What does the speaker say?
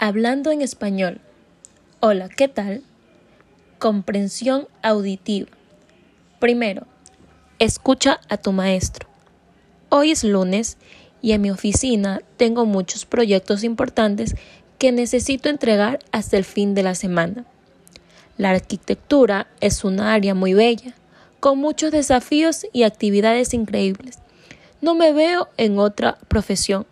Hablando en español. Hola, ¿qué tal? Comprensión auditiva. Primero, escucha a tu maestro. Hoy es lunes y en mi oficina tengo muchos proyectos importantes que necesito entregar hasta el fin de la semana. La arquitectura es una área muy bella, con muchos desafíos y actividades increíbles. No me veo en otra profesión.